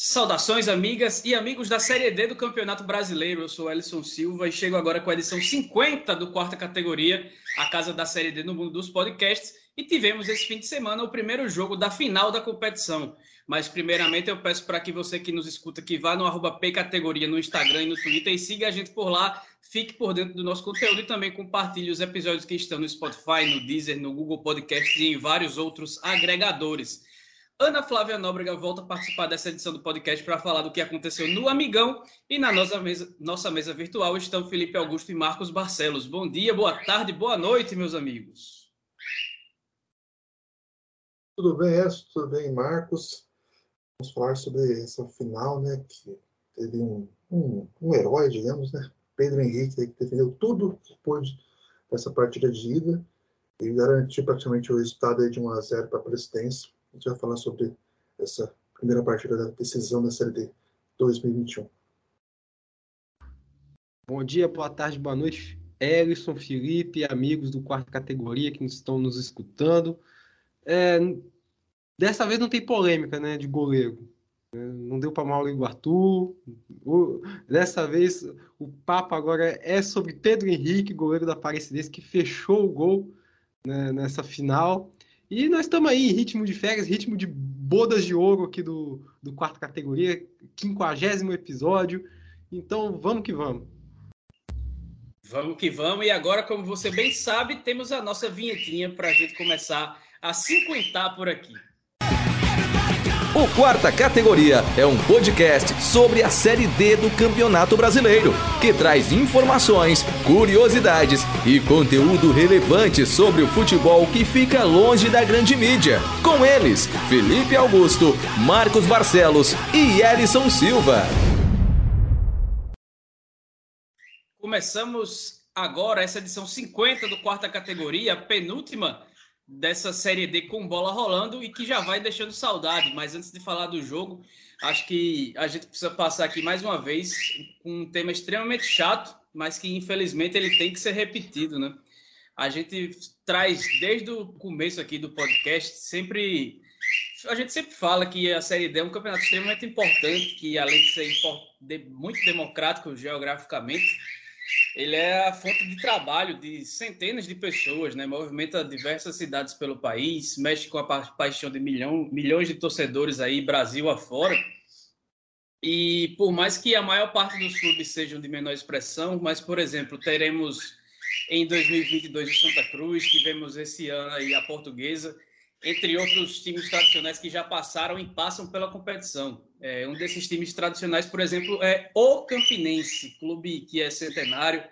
Saudações, amigas e amigos da Série D do Campeonato Brasileiro. Eu sou Ellison Silva e chego agora com a edição 50 do quarta categoria, a casa da Série D no mundo dos podcasts. E tivemos esse fim de semana o primeiro jogo da final da competição. Mas, primeiramente, eu peço para que você que nos escuta que vá no arroba P Categoria no Instagram e no Twitter e siga a gente por lá, fique por dentro do nosso conteúdo e também compartilhe os episódios que estão no Spotify, no Deezer, no Google Podcast e em vários outros agregadores. Ana Flávia Nóbrega volta a participar dessa edição do podcast para falar do que aconteceu no Amigão. E na nossa mesa, nossa mesa virtual estão Felipe Augusto e Marcos Barcelos. Bom dia, boa tarde, boa noite, meus amigos. Tudo bem, Edson? Tudo bem, Marcos? Vamos falar sobre essa final, né? Que teve um, um, um herói, digamos, né? Pedro Henrique, que defendeu tudo depois dessa partida de ida e garantiu praticamente o resultado de 1 a 0 para a presidência a gente vai falar sobre essa primeira partida da decisão da Série D 2021. Bom dia, boa tarde, boa noite. Ellison, Felipe, amigos do quarto categoria que estão nos escutando. É, dessa vez não tem polêmica né, de goleiro. Não deu para Mauro. O, dessa vez o papo agora é sobre Pedro Henrique, goleiro da Aparecidense, que fechou o gol né, nessa final. E nós estamos aí em ritmo de férias, ritmo de bodas de ouro aqui do, do quarto categoria, quinquagésimo episódio. Então vamos que vamos. Vamos que vamos. E agora, como você bem sabe, temos a nossa vinhetinha para a gente começar a cinquentar por aqui. O Quarta Categoria é um podcast sobre a Série D do Campeonato Brasileiro, que traz informações, curiosidades e conteúdo relevante sobre o futebol que fica longe da grande mídia. Com eles, Felipe Augusto, Marcos Barcelos e Elison Silva. Começamos agora essa edição 50 do Quarta Categoria, penúltima dessa Série D com bola rolando e que já vai deixando saudade. Mas antes de falar do jogo, acho que a gente precisa passar aqui mais uma vez um tema extremamente chato, mas que infelizmente ele tem que ser repetido, né? A gente traz desde o começo aqui do podcast sempre a gente sempre fala que a Série D é um campeonato extremamente importante, que além de ser muito democrático geograficamente, ele é a fonte de trabalho de centenas de pessoas, né? movimenta diversas cidades pelo país, mexe com a pa paixão de milhão, milhões de torcedores aí, Brasil afora. E por mais que a maior parte dos clubes sejam de menor expressão, mas, por exemplo, teremos em 2022 o Santa Cruz, tivemos esse ano aí a Portuguesa, entre outros times tradicionais que já passaram e passam pela competição. É, um desses times tradicionais, por exemplo, é o Campinense, clube que é centenário,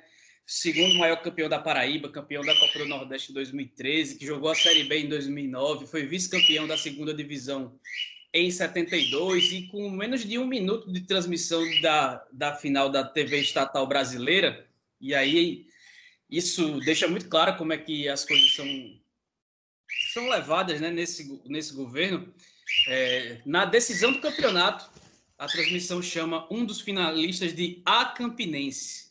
segundo maior campeão da Paraíba, campeão da Copa do Nordeste em 2013, que jogou a Série B em 2009, foi vice-campeão da segunda divisão em 72 e com menos de um minuto de transmissão da, da final da TV estatal brasileira. E aí isso deixa muito claro como é que as coisas são são levadas né, nesse, nesse governo. É, na decisão do campeonato, a transmissão chama um dos finalistas de A Campinense.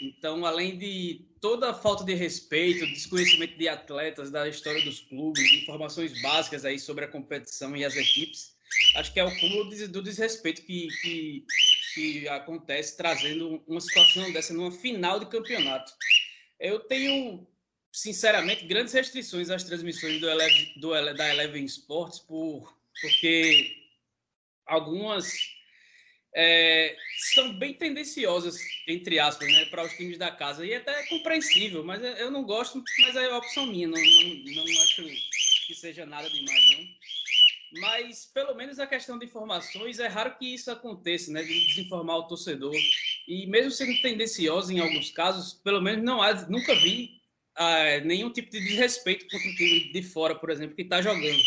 Então, além de toda a falta de respeito, desconhecimento de atletas, da história dos clubes, informações básicas aí sobre a competição e as equipes, acho que é o cúmulo do desrespeito que, que, que acontece trazendo uma situação dessa numa final de campeonato. Eu tenho sinceramente, grandes restrições às transmissões do, Eleven, do da Eleven Sports, por, porque algumas é, são bem tendenciosas, entre aspas, né, para os times da casa. E até é compreensível, mas eu não gosto, mas é opção minha, não, não, não acho que seja nada demais, não. Mas, pelo menos a questão de informações, é raro que isso aconteça, né, de desinformar o torcedor. E mesmo sendo tendenciosa em alguns casos, pelo menos não há, nunca vi ah, nenhum tipo de desrespeito contra o time de fora, por exemplo, que está jogando.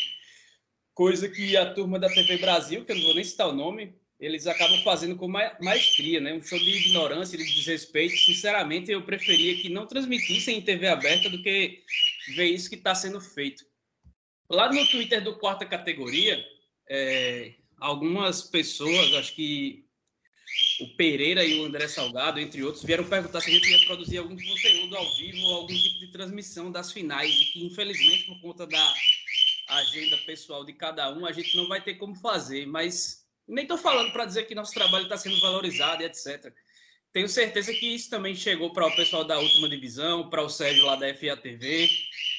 Coisa que a turma da TV Brasil, que eu não vou nem citar o nome, eles acabam fazendo com maestria, né? Um show de ignorância, de desrespeito. Sinceramente, eu preferia que não transmitissem em TV aberta do que ver isso que está sendo feito. Lá no Twitter do Quarta Categoria, é, algumas pessoas, acho que o Pereira e o André Salgado, entre outros, vieram perguntar se a gente ia produzir algum conteúdo ao vivo, algum tipo de transmissão das finais, e que, infelizmente, por conta da agenda pessoal de cada um, a gente não vai ter como fazer, mas Nem estou falando para dizer que nosso trabalho está sendo valorizado e etc. Tenho certeza que isso também chegou para o pessoal da última divisão, para o Sérgio lá da FATV,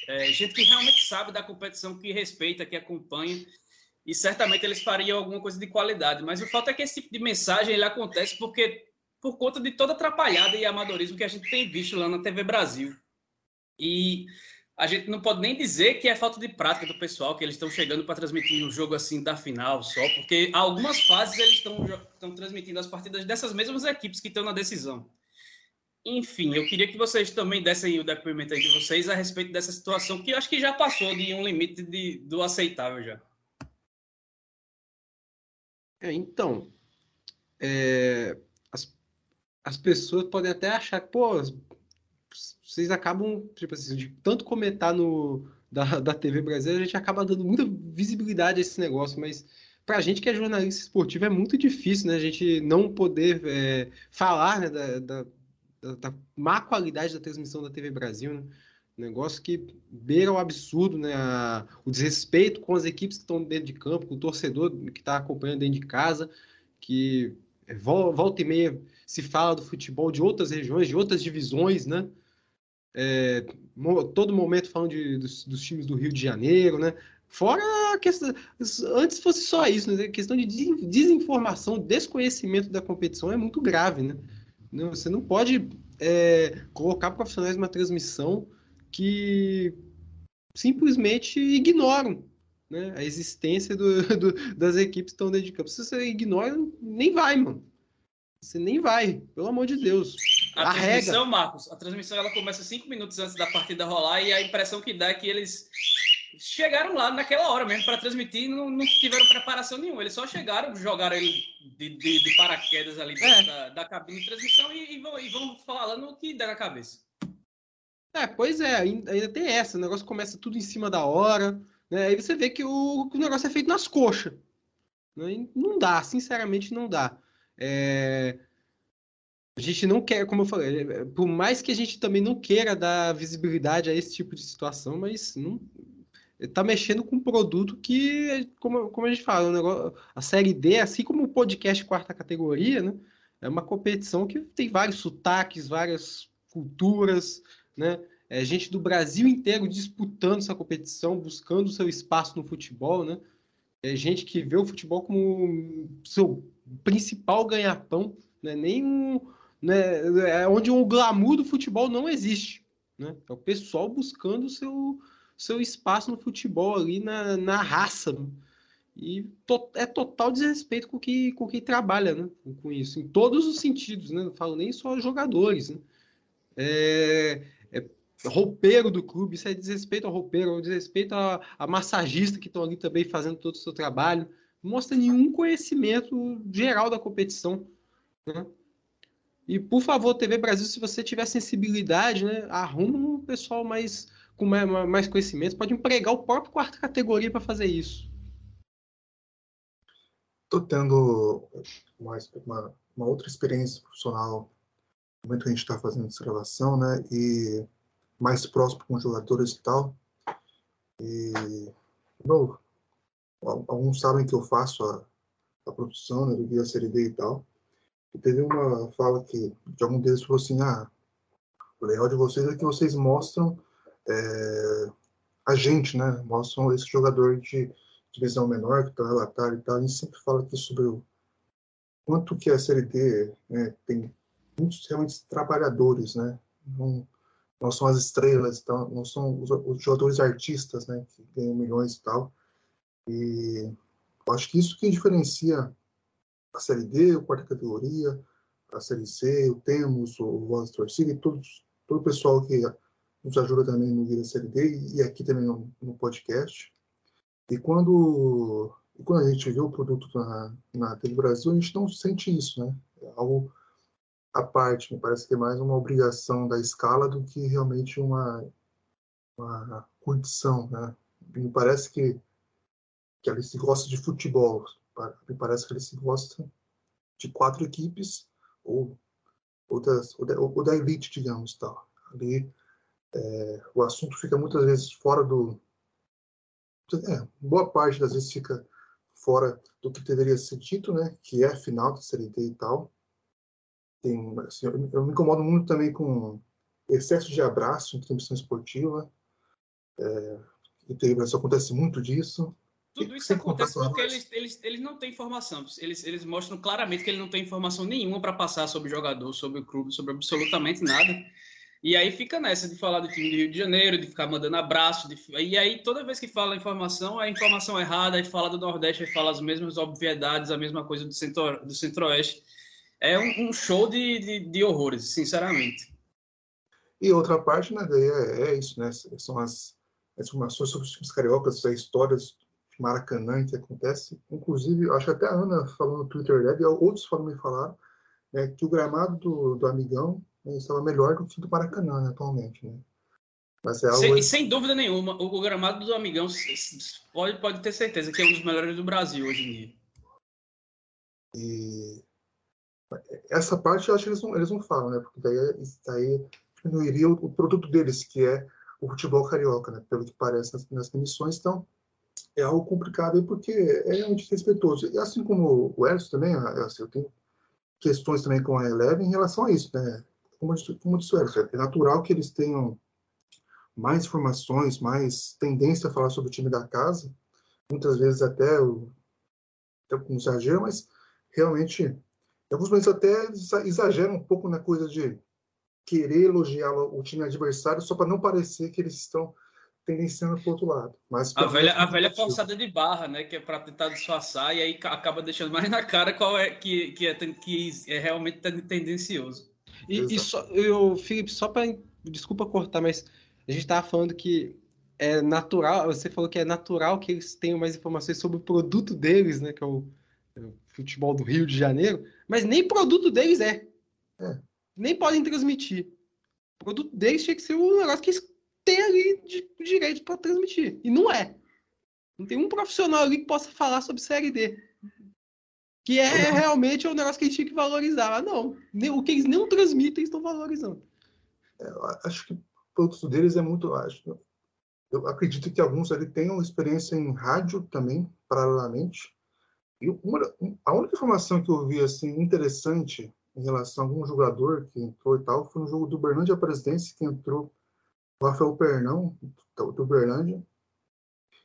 é, gente que realmente sabe da competição, que respeita, que acompanha, e certamente eles fariam alguma coisa de qualidade. Mas o fato é que esse tipo de mensagem ele acontece porque por conta de toda atrapalhada e amadorismo que a gente tem visto lá na TV Brasil. E a gente não pode nem dizer que é falta de prática do pessoal, que eles estão chegando para transmitir um jogo assim da final só, porque algumas fases eles estão transmitindo as partidas dessas mesmas equipes que estão na decisão. Enfim, eu queria que vocês também dessem o depoimento aí de vocês a respeito dessa situação, que eu acho que já passou de um limite de, do aceitável já. É, então, é, as, as pessoas podem até achar que, pô, vocês acabam, tipo assim, de tanto comentar no, da, da TV brasileira, a gente acaba dando muita visibilidade a esse negócio, mas para a gente que é jornalista esportivo é muito difícil, né? A gente não poder é, falar né, da, da, da, má qualidade da transmissão da TV Brasil, né? Negócio que beira o absurdo, né? O desrespeito com as equipes que estão dentro de campo, com o torcedor que está acompanhando dentro de casa, que é, volta e meia se fala do futebol de outras regiões, de outras divisões, né? é, todo momento falando de, dos, dos, times do Rio de Janeiro, né? Fora a questão, antes fosse só isso, né? A questão de desinformação, desconhecimento da competição é muito grave, né? Você não pode é, colocar profissionais numa transmissão que simplesmente ignoram né, a existência do, do, das equipes que estão dentro de campo. Se você ignora, nem vai, mano. Você nem vai, pelo amor de Deus. A Arrega. transmissão, Marcos, a transmissão ela começa cinco minutos antes da partida rolar e a impressão que dá é que eles chegaram lá naquela hora mesmo para transmitir e não, não, tiveram preparação nenhuma. Eles só chegaram, jogaram ele de, de, de paraquedas ali é. da, da, cabine de transmissão e, e, vão, e, vão, falando o que der na cabeça. É, pois é, ainda tem essa. O negócio começa tudo em cima da hora. Né? Aí você vê que o, o negócio é feito nas coxas. Né? Não dá, sinceramente não dá. É, a gente não quer, como eu falei, é, por mais que a gente também não queira dar visibilidade a esse tipo de situação, mas não está mexendo com um produto que, como, como a gente fala, negócio, a série D, assim como o podcast quarta categoria, né, é uma competição que tem vários sotaques, várias culturas, né? É gente do Brasil inteiro disputando essa competição, buscando seu espaço no futebol, né? É gente que vê o futebol como seu principal ganha-pão, né? nem um, né, é onde o glamour do futebol não existe. Né? É o pessoal buscando seu, seu espaço no futebol ali na, na raça. Né? E to, é total desrespeito com quem, com quem trabalha né? com isso, em todos os sentidos. Né? Não falo nem só jogadores. Né? É roupeiro do clube, isso é desrespeito ao roupeiro, é desrespeito a, a massagista que estão ali também fazendo todo o seu trabalho. Não mostra nenhum conhecimento geral da competição. Né? E, por favor, TV Brasil, se você tiver sensibilidade, né, arruma um pessoal mais com mais, mais conhecimento, pode empregar o próprio quarta categoria para fazer isso. Estou tendo mais uma, uma, outra experiência profissional no momento que a gente está fazendo essa gravação, né, e mais próximo com jogadores e tal. E, bom, alguns sabem que eu faço a, a produção né, do Guia Série D e tal teve uma fala que de algum deles falou assim, ah, o legal de vocês é que vocês mostram é, a gente, né? Mostram esse jogador de divisão menor que está relatado e tal. A gente sempre fala aqui sobre o quanto que a Série D né, tem muitos realmente trabalhadores, né? Não, não são as estrelas, então, não são os, os, jogadores artistas, né? Que ganham milhões e tal. E eu acho que isso que diferencia a Série D, a quarta categoria, a Série C, o Temos, o Voz Torcida e todos, todo o pessoal que nos ajuda também no Guia Série D e aqui também no, no podcast. E quando, quando a gente vê o produto na, na TV Brasil, a gente não sente isso, né? É algo à parte, me parece que é mais uma obrigação da escala do que realmente uma, uma curtição, né? Me parece que, que ela se gosta de futebol, me parece que ele se gosta de quatro equipes ou, ou, das, ou, da, ou da elite, digamos, tal. Ali é, o assunto fica muitas vezes fora do é, boa parte das vezes fica fora do que deveria ser dito, né? Que é a final da Série D e tal. Tem, assim, eu, eu, me incomodo muito também com excesso de abraço em transmissão esportiva. É, e isso acontece muito disso. Tudo isso acontece porque eles, eles, eles não têm informação. Eles, eles mostram claramente que ele não tem informação nenhuma para passar sobre o jogador, sobre o clube, sobre absolutamente nada. E aí fica nessa de falar do time do Rio de Janeiro, de ficar mandando abraço. De... E aí toda vez que fala informação, é informação errada. Aí fala do Nordeste, aí fala as mesmas obviedades, a mesma coisa do, centro, do Centro-Oeste. É um, um show de, de, de, horrores, sinceramente. E outra parte, né, é, é isso, né? São as, as informações sobre os times cariocas, as histórias Maracanã que acontece. Inclusive, acho que até a Ana falou no Twitter dela, e outros foram me falaram, né, que o gramado do, do Amigão né, estava melhor do que do Maracanã né, atualmente. Né? Mas é algo... sem, sem, dúvida nenhuma, o, o, gramado do Amigão pode, pode ter certeza que é um dos melhores do Brasil hoje em dia. E essa parte eu acho que eles não, eles não falam, né? Porque daí, daí diminuiria o, o produto deles, que é o futebol carioca, né? Pelo que parece nas, nas emissões. Então, é algo complicado porque é realmente respeitoso. E assim como o Edson também, assim, eu tenho questões também com a Eleven em relação a isso, né? Como, como disse o Edson, é natural que eles tenham mais informações, mais tendência a falar sobre o time da casa, muitas vezes até, o, até com exagero, mas realmente, alguns momentos até exageram um pouco na coisa de querer elogiar o time adversário só para não parecer que eles estão tendenciando para o outro lado. Mas a velha, a velha forçada de barra, né? Que é para tentar disfarçar e aí acaba deixando mais na cara qual é que, que, é, que é realmente tendencioso. E, e só, eu, Felipe, só para. Desculpa cortar, mas a gente estava falando que é natural, você falou que é natural que eles tenham mais informações sobre o produto deles, né? Que é o, é o futebol do Rio de Janeiro, mas nem produto deles é. é. Nem podem transmitir. O produto deles tinha que ser um negócio que eles tem ali de, direito para transmitir. E não é. Não tem um profissional ali que possa falar sobre Série D. Que é realmente o um negócio que a gente tinha que valorizar. Ah, não. O que eles não transmitem, estão valorizando. É, acho que o produto deles é muito. Acho, eu acredito que alguns ali tenham experiência em rádio também, paralelamente. E uma, a única informação que eu vi assim, interessante em relação a algum jogador que entrou e tal foi no jogo do Bernardo Presidência, que entrou o Rafael Pernão, do, Berlândia,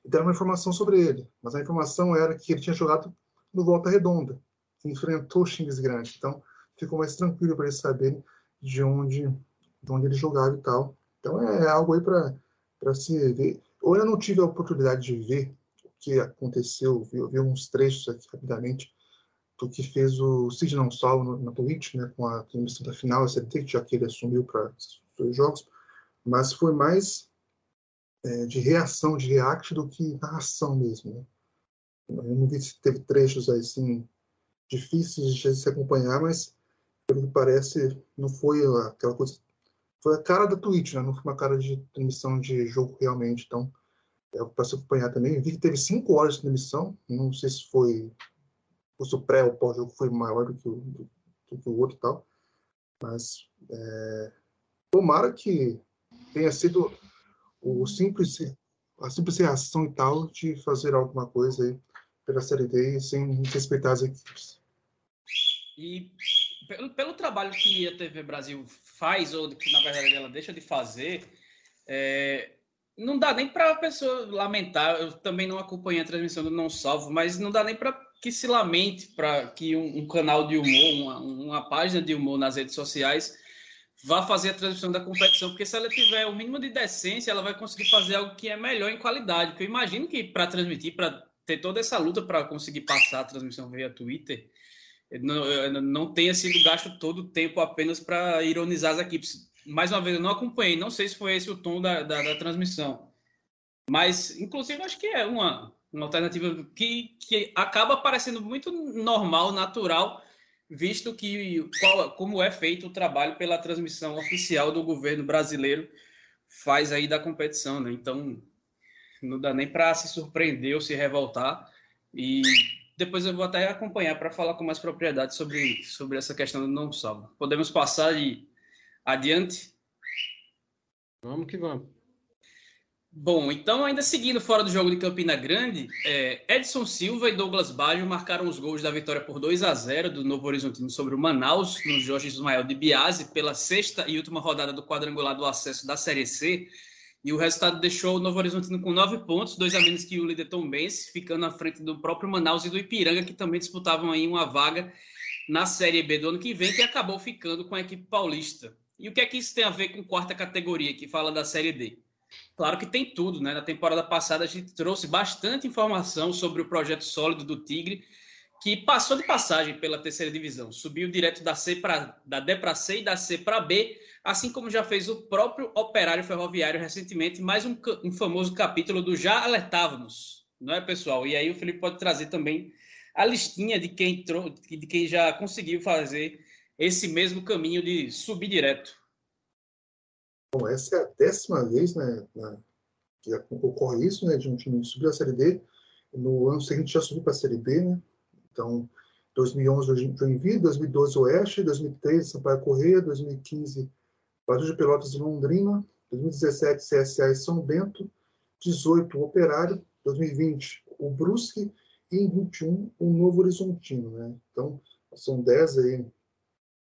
e deram uma informação sobre ele. Mas a informação era que ele tinha jogado no Volta Redonda, que enfrentou o Xingues Grande. Então, ficou mais tranquilo para eles saberem de onde, de onde ele jogava e tal. Então, é, é algo aí para se ver. Ou eu não tive a oportunidade de ver que aconteceu, vi, vi uns trechos aqui rapidamente do que fez o Cid Não Salvo na Twitch, né, com a transmissão da final, já que ele assumiu para os jogos mas foi mais é, de reação, de react do que narração mesmo. Né? Eu não vi se teve trechos assim difíceis de se acompanhar, mas pelo que parece não foi aquela coisa, foi a cara da Twitch, né? não foi uma cara de transmissão de jogo realmente. Então para se acompanhar também. Vi que teve cinco horas de transmissão, não sei se foi o pré ou pós-jogo foi maior do que o, do, do que o outro e tal, mas é, tomara que tenha sido o simples, a simples reação e tal de fazer alguma coisa aí pela Série D sem respeitar as equipes. E pelo, pelo trabalho que a TV Brasil faz, ou que na verdade ela deixa de fazer, é, não dá nem para a pessoa lamentar. Eu também não acompanhei a transmissão do Não Salvo, mas não dá nem para que se lamente para que um, um, canal de humor, uma, uma página de humor nas redes sociais vá fazer a transmissão da competição, porque se ela tiver o mínimo de decência, ela vai conseguir fazer algo que é melhor em qualidade. Porque eu imagino que para transmitir, para ter toda essa luta para conseguir passar a transmissão via Twitter, não, não tenha sido gasto todo o tempo apenas para ironizar as equipes. Mais uma vez, eu não acompanhei, não sei se foi esse o tom da, da, da transmissão. Mas, inclusive, acho que é uma, uma alternativa que, que acaba parecendo muito normal, natural, visto que qual, como é feito o trabalho pela transmissão oficial do governo brasileiro faz aí da competição, né? Então não dá nem para se surpreender ou se revoltar e depois eu vou até acompanhar para falar com mais propriedade sobre, sobre essa questão do não salvo. Podemos passar e adiante? Vamos que vamos. Bom, então ainda seguindo fora do jogo de Campina Grande, é, Edson Silva e Douglas Baggio marcaram os gols da vitória por 2 a 0 do Novo Horizontino sobre o Manaus, no Jorge Ismael de Biase, pela sexta e última rodada do quadrangular do acesso da Série C. E o resultado deixou o Novo Horizontino com nove pontos, dois a menos que o líder Tom Benz, ficando à frente do próprio Manaus e do Ipiranga, que também disputavam aí uma vaga na Série B do ano que vem, que acabou ficando com a equipe paulista. E o que é que isso tem a ver com quarta categoria, que fala da Série D? Claro que tem tudo, né? Na temporada passada a gente trouxe bastante informação sobre o projeto sólido do Tigre, que passou de passagem pela terceira divisão, subiu direto da C para da D para C e da C para B, assim como já fez o próprio Operário Ferroviário recentemente, mais um, um famoso capítulo do já alertávamos, não é, pessoal? E aí o Felipe pode trazer também a listinha de quem de quem já conseguiu fazer esse mesmo caminho de subir direto. Bom, essa é a décima vez né, na, que ocorre isso, né, de um time subir a Série D. No ano seguinte já subiu para a Série B, né? Então, 2011 Joinville, 2012 Oeste, 2013 Sampaio Correia, 2015 Brasil de Pelotas e Londrina, 2017 CSA e São Bento, 18 Operário, 2020 o Brusque e em 21 o Novo Horizontino, né? Então, são 10 aí,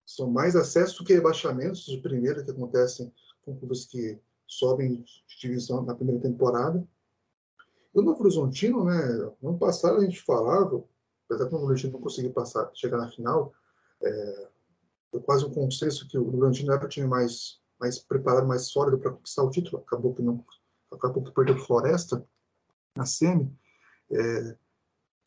são mais acessos do que rebaixamentos de primeira que acontecem com clubes que sobem de divisão na primeira temporada. E o Novo Horizontino, né, no ano passado a gente falava, apesar que o Novo Horizontino não conseguiu passar, chegar na final, é, foi quase um consenso que o Novo Horizontino era o time mais, mais preparado, mais sólido para conquistar o título, acabou que não, acabou que perdeu para Floresta na semi. É,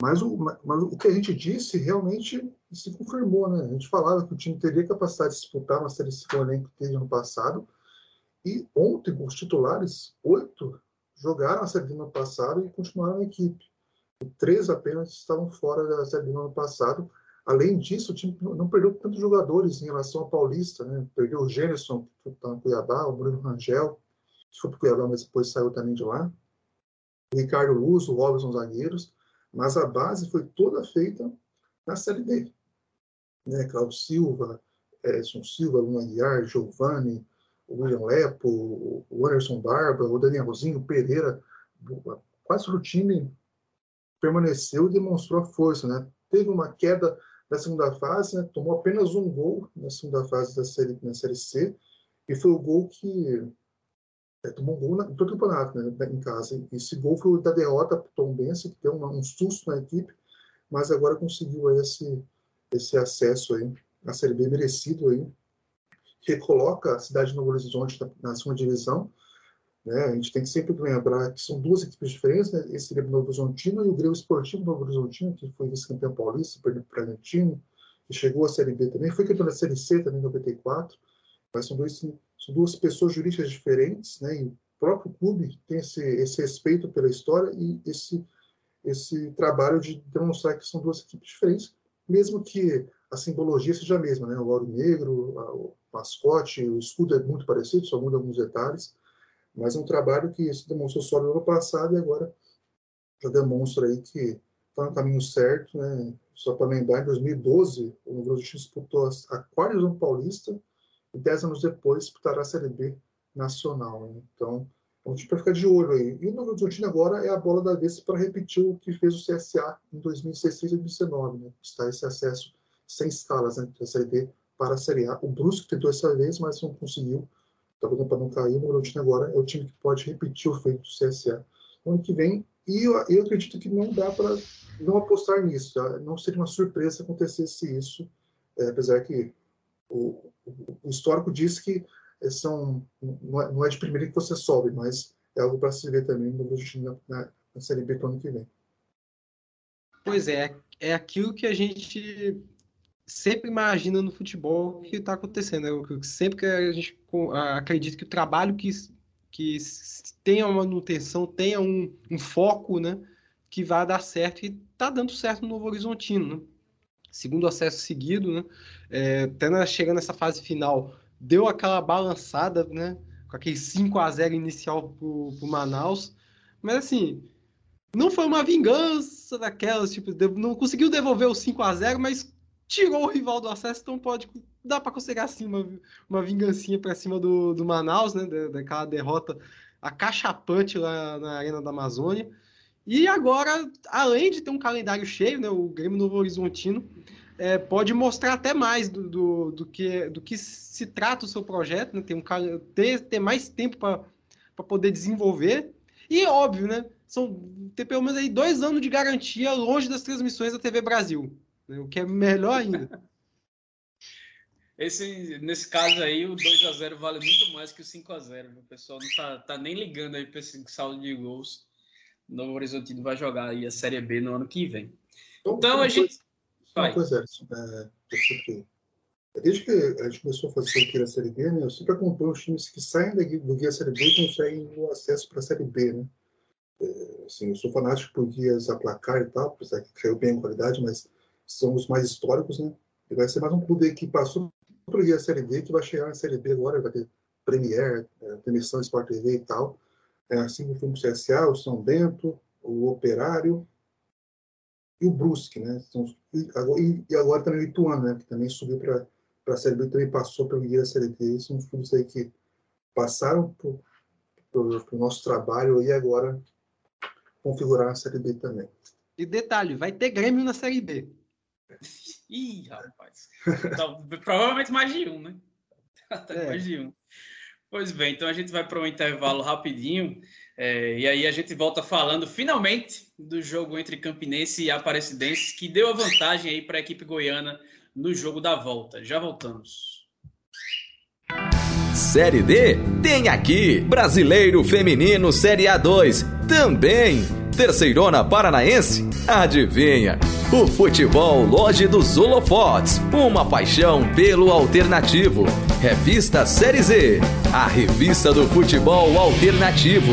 mas o, mas o que a gente disse realmente se confirmou, né? A gente falava que o time teria capacidade de disputar uma C com o que teve no passado, e ontem, os titulares, oito jogaram a Série B no ano passado e continuaram na equipe. E três apenas estavam fora da Série B no ano passado. Além disso, o time não perdeu tantos jogadores em relação ao Paulista. Né? Perdeu o Gênerson, que está no Cuiabá, o Bruno Rangel, que foi para o Cuiabá, mas depois saiu também de lá. O Ricardo Luz, o Robson Zagueiros. Mas a base foi toda feita na Série D. Né? Silva, Edson Silva, Luna Guiar, Giovanni, o William Lepo, o Anderson Barba, o Danielzinho, o Pereira, quase todo o time permaneceu e demonstrou força, né? Teve uma queda na segunda fase, né? tomou apenas um gol na segunda fase da série, na série C, e foi o gol que é, tomou um gol na, no campeonato, né, em casa. Esse gol foi o da derrota para o Tom Benson, que deu uma, um susto na equipe, mas agora conseguiu esse, esse acesso aí, a Série B merecido aí, recoloca a cidade de Novo Horizonte na, segunda divisão. Né? A gente tem que sempre lembrar que são duas equipes diferentes, né? esse Grêmio Novo Horizontino e o Grêmio Esportivo Novo Horizontino, que foi vice-campeão paulista, perdeu para o Bragantino, que chegou à Série B também, foi campeão da Série C também em 94, mas são, dois, são duas pessoas jurídicas diferentes, né? e o próprio clube tem esse, esse respeito pela história e esse, esse trabalho de demonstrar que são duas equipes diferentes, mesmo que a simbologia seja a mesma, né? O ouro negro, o mascote, o escudo é muito parecido, só muda alguns detalhes, mas é um trabalho que se demonstrou só no ano passado e agora já demonstra aí que está no caminho certo, né? Só para lembrar, em 2012, o Novo Horizonte disputou a quarta paulista e dez anos depois disputará a Série B nacional. Né? Então, gente vai ficar de olho aí. E Novo Horizontino agora é a bola da vez para repetir o que fez o CSA em 2016 e 2019, né? Está esse acesso sem escalas né, da Série D para a Série A. O Brusque tentou essa vez, mas não conseguiu. Está botando para não cair. O Bragantino agora é o time que pode repetir o feito do CSA no ano que vem. E eu, eu acredito que não dá para não apostar nisso. Tá? Não seria uma surpresa se acontecesse isso, é, apesar que o, o, o, histórico diz que são, não é, não é de primeira que você sobe, mas é algo para se ver também no Bragantino na, na, Série B para o ano que vem. Pois é, é aquilo que a gente sempre imagina no futebol que está acontecendo. Eu, sempre que a gente acredita que o trabalho que, que tenha uma manutenção, tenha um, um foco, né, que vai dar certo e está dando certo no Novo Horizontino. Né? Segundo acesso seguido, né, é, até na, chegando nessa fase final, deu aquela balançada, né, com aquele 5 a 0 inicial para o Manaus, mas assim, não foi uma vingança daquelas, tipo, não conseguiu devolver o 5 a 0 mas tirou o rival do acesso, então pode dá para considerar assim uma, uma vingancinha para cima do, do Manaus, né, daquela derrota acachapante lá na Arena da Amazônia. E agora, além de ter um calendário cheio, né, o Grêmio Novo Horizontino é, pode mostrar até mais do, do, do, que, do que se trata o seu projeto, né, ter, um, ter, ter mais tempo para poder desenvolver. E óbvio, né? São ter pelo menos aí dois anos de garantia longe das transmissões da TV Brasil, né, o que é melhor ainda. Esse, nesse caso aí, o 2 a 0 vale muito mais que o 5 a 0 O pessoal não tá, tá nem ligando aí para esse saldo de gols. O Novo Horizontino vai jogar aí a Série B no ano que vem. Então, então a gente. Uma coisa, é, desde que a gente começou a fazer aqui a Série B, né, eu sempre acompanho os times que saem do Guia Série B e conseguem o acesso para a Série B. Né? É, assim, eu sou fanático por guias a placar e tal, apesar que caiu bem a qualidade, mas são os mais históricos. Né? E vai ser mais um clube que passou por Guia Série B, que vai chegar na Série B agora, vai ter Premier, é, transmissão Sport TV e tal. É, assim como o CSA, o São Bento, o Operário, e o Brusque, né? Então, e, agora também o Ituano, né? Que também subiu para a Série B, também passou pelo Guia da Série B. São os clubes aí que passaram para o nosso trabalho e agora configurar a Série B também. E detalhe, vai ter Grêmio na Série B. Ih, rapaz. Então, provavelmente mais de um, né? Até é. mais de um. Pois bem, então a gente vai para um intervalo rapidinho. É, e aí a gente volta falando finalmente do jogo entre Campinense e Aparecidense, que deu a vantagem aí para a equipe goiana no jogo da volta. Já voltamos. Série D tem aqui Brasileiro Feminino Série A2 também. Terceirona Paranaense? Adivinha? O futebol Loja dos Holofotes, uma paixão pelo alternativo. Revista Série Z, a revista do futebol alternativo.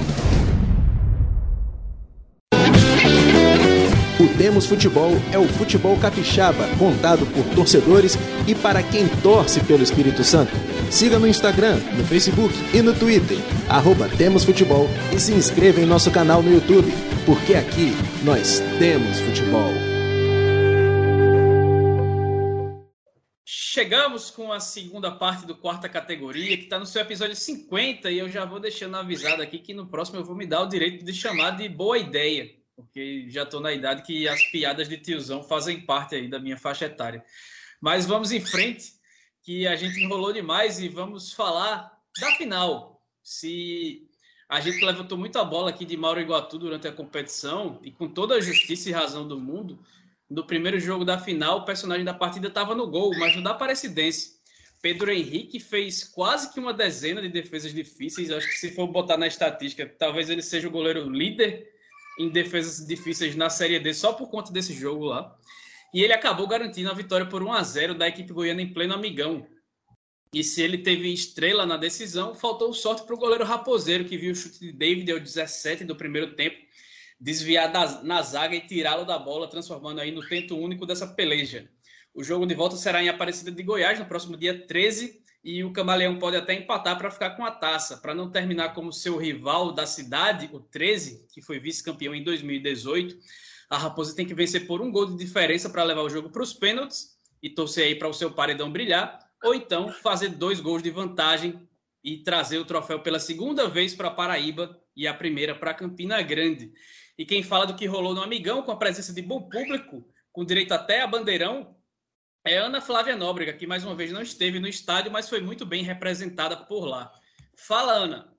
Temos Futebol é o futebol capixaba, contado por torcedores e para quem torce pelo Espírito Santo. Siga no Instagram, no Facebook e no Twitter, arroba Temos Futebol e se inscreva em nosso canal no YouTube, porque aqui nós temos futebol. Chegamos com a segunda parte do quarta categoria, que está no seu episódio 50, e eu já vou deixando avisado aqui que no próximo eu vou me dar o direito de chamar de boa ideia porque já estou na idade que as piadas de tiozão fazem parte aí da minha faixa etária. Mas vamos em frente, que a gente enrolou demais e vamos falar da final. Se a gente levantou muito a bola aqui de Mauro Iguatu durante a competição e com toda a justiça e razão do mundo, no primeiro jogo da final, o personagem da partida estava no gol, mas não dá parecidência. Pedro Henrique fez quase que uma dezena de defesas difíceis. Acho que se for botar na estatística, talvez ele seja o goleiro líder em defesas difíceis na Série D só por conta desse jogo lá. E ele acabou garantindo a vitória por 1 a 0 da equipe goiana em pleno amigão. E se ele teve estrela na decisão, faltou sorte para o goleiro Raposeiro, que viu o chute de David ao 17 do primeiro tempo, desviar da, na zaga e tirá-lo da bola, transformando aí no tento único dessa peleja. O jogo de volta será em Aparecida de Goiás, no próximo dia 13, e o Camaleão pode até empatar para ficar com a taça, para não terminar como seu rival da cidade, o 13, que foi vice-campeão em 2018. A Raposa tem que vencer por um gol de diferença para levar o jogo para os pênaltis e torcer aí para o seu paredão brilhar, ou então fazer dois gols de vantagem e trazer o troféu pela segunda vez para Paraíba e a primeira para Campina Grande. E quem fala do que rolou no Amigão, com a presença de bom público, com direito até a bandeirão, é Ana Flávia Nóbrega, que mais uma vez não esteve no estádio, mas foi muito bem representada por lá. Fala, Ana.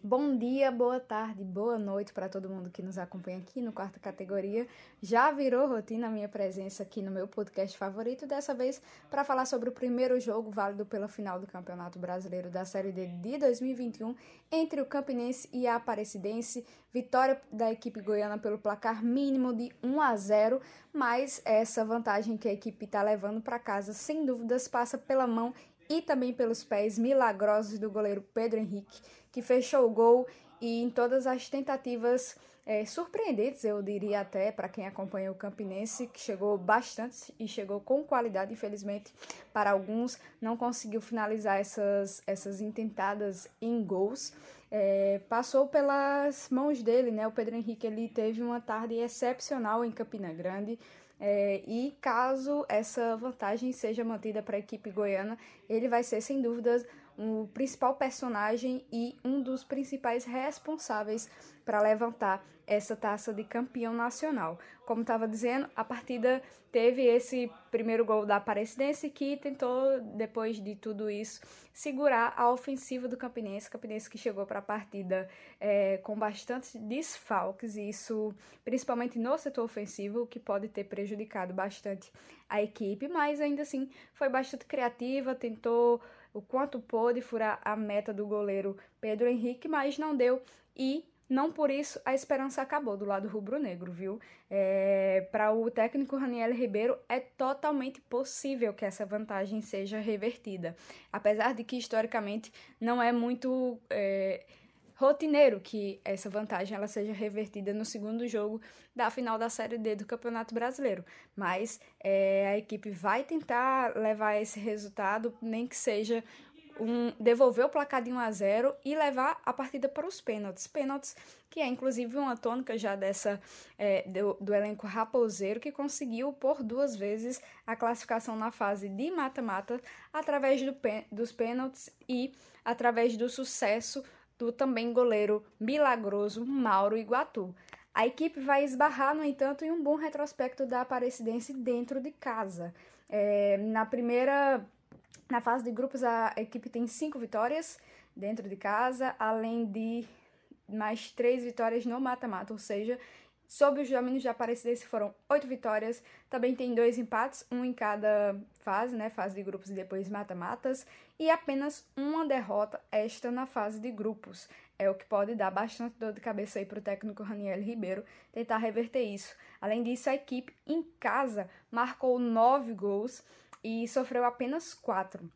Bom dia, boa tarde, boa noite para todo mundo que nos acompanha aqui no quarta categoria. Já virou rotina a minha presença aqui no meu podcast favorito, dessa vez para falar sobre o primeiro jogo válido pela final do Campeonato Brasileiro da Série D de 2021 entre o Campinense e a Aparecidense. Vitória da equipe goiana pelo placar mínimo de 1 a 0, mas essa vantagem que a equipe está levando para casa, sem dúvidas, passa pela mão e também pelos pés milagrosos do goleiro Pedro Henrique, que fechou o gol e em todas as tentativas é, surpreendentes, eu diria até, para quem acompanha o Campinense, que chegou bastante e chegou com qualidade, infelizmente, para alguns, não conseguiu finalizar essas, essas intentadas em gols. É, passou pelas mãos dele, né? O Pedro Henrique ele teve uma tarde excepcional em Campina Grande. É, e caso essa vantagem seja mantida para a equipe goiana, ele vai ser sem dúvidas o principal personagem e um dos principais responsáveis para levantar essa taça de campeão nacional. Como estava dizendo, a partida teve esse primeiro gol da Aparecidense que tentou, depois de tudo isso, segurar a ofensiva do Campinense. Campinense que chegou para a partida é, com bastante desfalques, e isso principalmente no setor ofensivo, que pode ter prejudicado bastante a equipe, mas ainda assim foi bastante criativa, tentou o quanto pôde furar a meta do goleiro Pedro Henrique, mas não deu e não por isso a esperança acabou do lado rubro-negro, viu? É, Para o técnico Raniel Ribeiro, é totalmente possível que essa vantagem seja revertida. Apesar de que, historicamente, não é muito é, rotineiro que essa vantagem ela seja revertida no segundo jogo da final da Série D do Campeonato Brasileiro. Mas é, a equipe vai tentar levar esse resultado, nem que seja um, devolver o placar de 1 a 0 e levar a partida para os pênaltis. Pênaltis que é inclusive uma tônica já dessa é, do, do, elenco raposeiro que conseguiu por duas vezes a classificação na fase de mata-mata através do, dos pênaltis e através do sucesso do também goleiro milagroso Mauro Iguatu. A equipe vai esbarrar, no entanto, em um bom retrospecto da Aparecidense dentro de casa. É, na primeira, na fase de grupos, a equipe tem cinco vitórias dentro de casa, além de mais três vitórias no mata-mata, ou seja, Sob os domínios de Aparecidense foram oito vitórias, também tem dois empates, um em cada fase, né, fase de grupos e depois mata-matas, e apenas uma derrota esta na fase de grupos. É o que pode dar bastante dor de cabeça aí para o técnico Raniel Ribeiro tentar reverter isso. Além disso, a equipe em casa marcou nove gols e sofreu apenas quatro.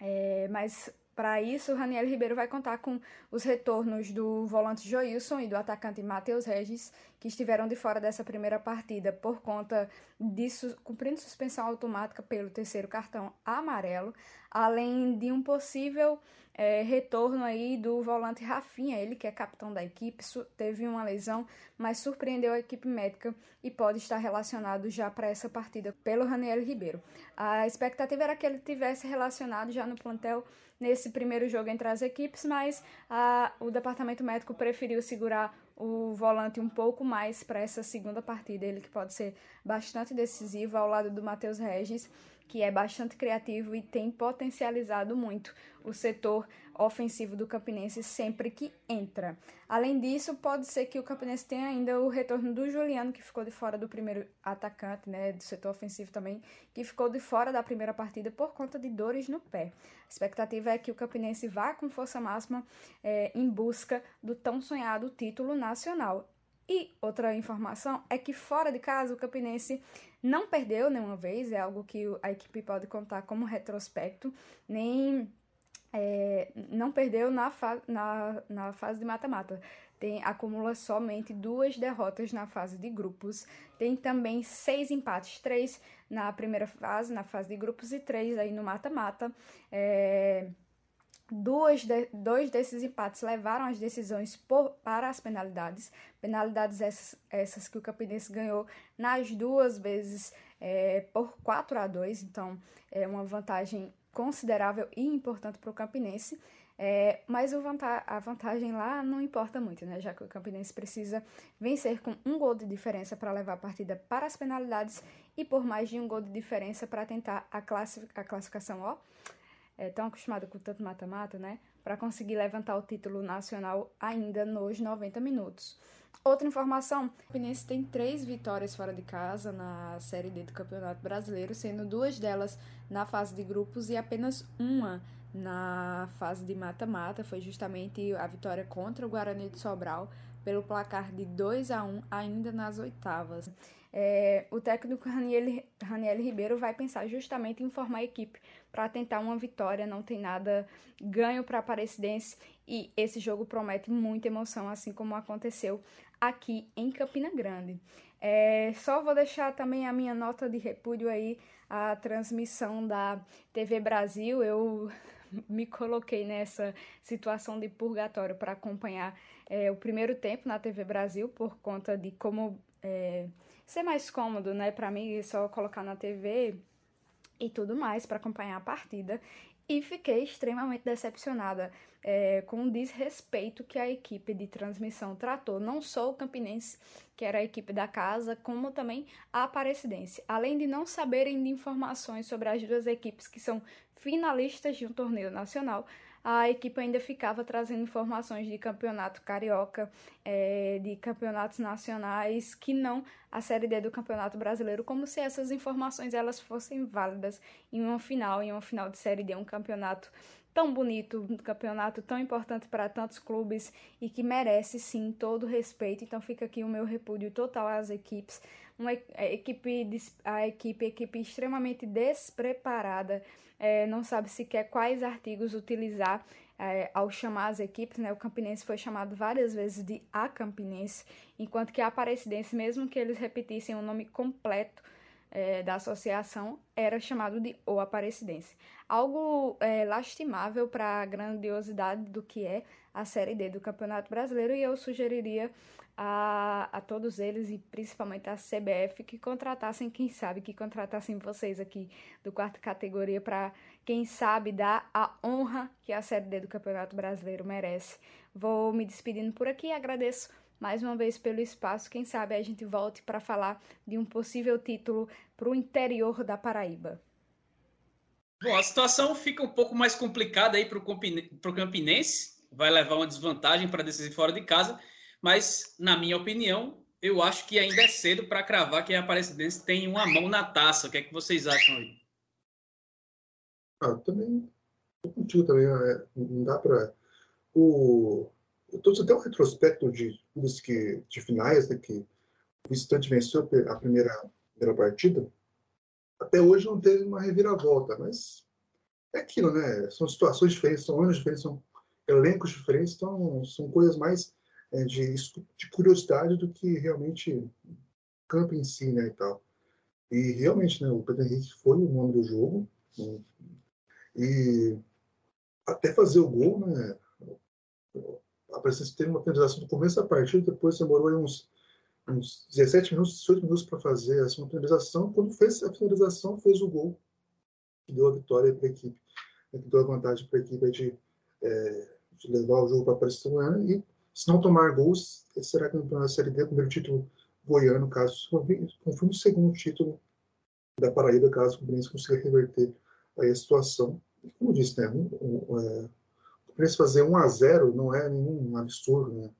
É, mas para isso, o Raniel Ribeiro vai contar com os retornos do volante Joilson e do atacante Matheus Regis, que estiveram de fora dessa primeira partida por conta disso, cumprindo suspensão automática pelo terceiro cartão amarelo, além de um possível é, retorno aí do volante Rafinha, ele que é capitão da equipe, teve uma lesão, mas surpreendeu a equipe médica e pode estar relacionado já para essa partida pelo Raniel Ribeiro. A expectativa era que ele tivesse relacionado já no plantel nesse primeiro jogo entre as equipes, mas a, o departamento médico preferiu segurar o volante um pouco mais para essa segunda partida, ele que pode ser bastante decisivo ao lado do Matheus Regis que é bastante criativo e tem potencializado muito o setor ofensivo do Campinense sempre que entra. Além disso, pode ser que o Campinense tenha ainda o retorno do Juliano, que ficou de fora do primeiro atacante, né, do setor ofensivo também, que ficou de fora da primeira partida por conta de dores no pé. A expectativa é que o Campinense vá com força máxima é, em busca do tão sonhado título nacional. E outra informação é que fora de casa o Campinense não perdeu nenhuma vez, é algo que a equipe pode contar como retrospecto, nem é, não perdeu na, fa na, na fase de mata-mata. Tem, acumula somente duas derrotas na fase de grupos. Tem também seis empates, três na primeira fase, na fase de grupos, e três aí no mata-mata. É, Duas de, dois desses empates levaram as decisões por, para as penalidades. Penalidades essas, essas que o Campinense ganhou nas duas vezes é, por 4 a 2 então é uma vantagem considerável e importante para o Campinense. É, mas vanta a vantagem lá não importa muito, né? Já que o Campinense precisa vencer com um gol de diferença para levar a partida para as penalidades e por mais de um gol de diferença para tentar a, classific a classificação, ó é, tão acostumado com tanto mata-mata, né? Para conseguir levantar o título nacional ainda nos 90 minutos. Outra informação: o Fluminense tem três vitórias fora de casa na Série D do Campeonato Brasileiro, sendo duas delas na fase de grupos e apenas uma na fase de mata-mata. Foi justamente a vitória contra o Guarani de Sobral pelo placar de 2 a 1 ainda nas oitavas. É, o técnico Raniel, Ribeiro vai pensar justamente em formar a equipe para tentar uma vitória. Não tem nada ganho para a Aparecidense e esse jogo promete muita emoção, assim como aconteceu aqui em Campina Grande. É, só vou deixar também a minha nota de repúdio aí à transmissão da TV Brasil. Eu me coloquei nessa situação de purgatório para acompanhar é, o primeiro tempo na TV Brasil por conta de como é, ser mais cômodo, né, para mim só colocar na TV e tudo mais para acompanhar a partida e fiquei extremamente decepcionada é, com o desrespeito que a equipe de transmissão tratou, não só o Campinense, que era a equipe da casa, como também a Aparecidense. Além de não saberem de informações sobre as duas equipes que são finalistas de um torneio nacional, a equipe ainda ficava trazendo informações de campeonato carioca, é, de campeonatos nacionais, que não a Série D do Campeonato Brasileiro, como se essas informações elas fossem válidas em uma final, em uma final de Série D, um campeonato tão bonito, um campeonato tão importante para tantos clubes e que merece sim todo o respeito. Então fica aqui o meu repúdio total às equipes. Uma equipe, a equipe, a equipe extremamente despreparada, é, não sabe sequer quais artigos utilizar é, ao chamar as equipes, né? O Campinense foi chamado várias vezes de A Campinense, enquanto que a Aparecidense, mesmo que eles repetissem o nome completo é, da associação, era chamado de O Aparecidense. Algo é, lastimável para a grandiosidade do que é a Série D do Campeonato Brasileiro, e eu sugeriria a, a todos eles, e principalmente a CBF, que contratassem, quem sabe, que contratassem vocês aqui do quarta categoria para, quem sabe, dar a honra que a Série D do Campeonato Brasileiro merece. Vou me despedindo por aqui, agradeço mais uma vez pelo espaço. Quem sabe a gente volte para falar de um possível título para o interior da Paraíba. Bom, a situação fica um pouco mais complicada aí para o Campinense. Vai levar uma desvantagem para decidir fora de casa. Mas, na minha opinião, eu acho que ainda é cedo para cravar que a Aparecidense tem uma mão na taça. O que é que vocês acham aí? Ah, também. Estou contigo também. Né? Não dá para. O... Eu estou até um retrospecto de clubes que, de finais, né, que o visitante venceu a primeira, primeira partida. Até hoje não teve uma reviravolta, mas é aquilo, né? São situações diferentes, são anos diferentes, são elencos diferentes, então são coisas mais é, de, de curiosidade do que realmente campo em si, né, e tal. E realmente, né, o Pedro Henrique foi o nome do jogo, né, e até fazer o gol, né, a presença teve uma finalização no começo da partida, depois demorou uns, uns 17 minutos, 18 minutos para fazer essa finalização. Quando fez a finalização, fez o gol, que deu a vitória para a equipe, né, que deu a vantagem para a equipe de, é, de levar o jogo para a Aparecido e se não tomar gols, será campeão da Série D, primeiro título goiano, caso confirme o segundo título da Paraíba, caso o Fluminense consiga reverter aí a situação. Como disse, né, um, um, é, o Fluminense fazer 1 a 0 não é nenhum absurdo, né?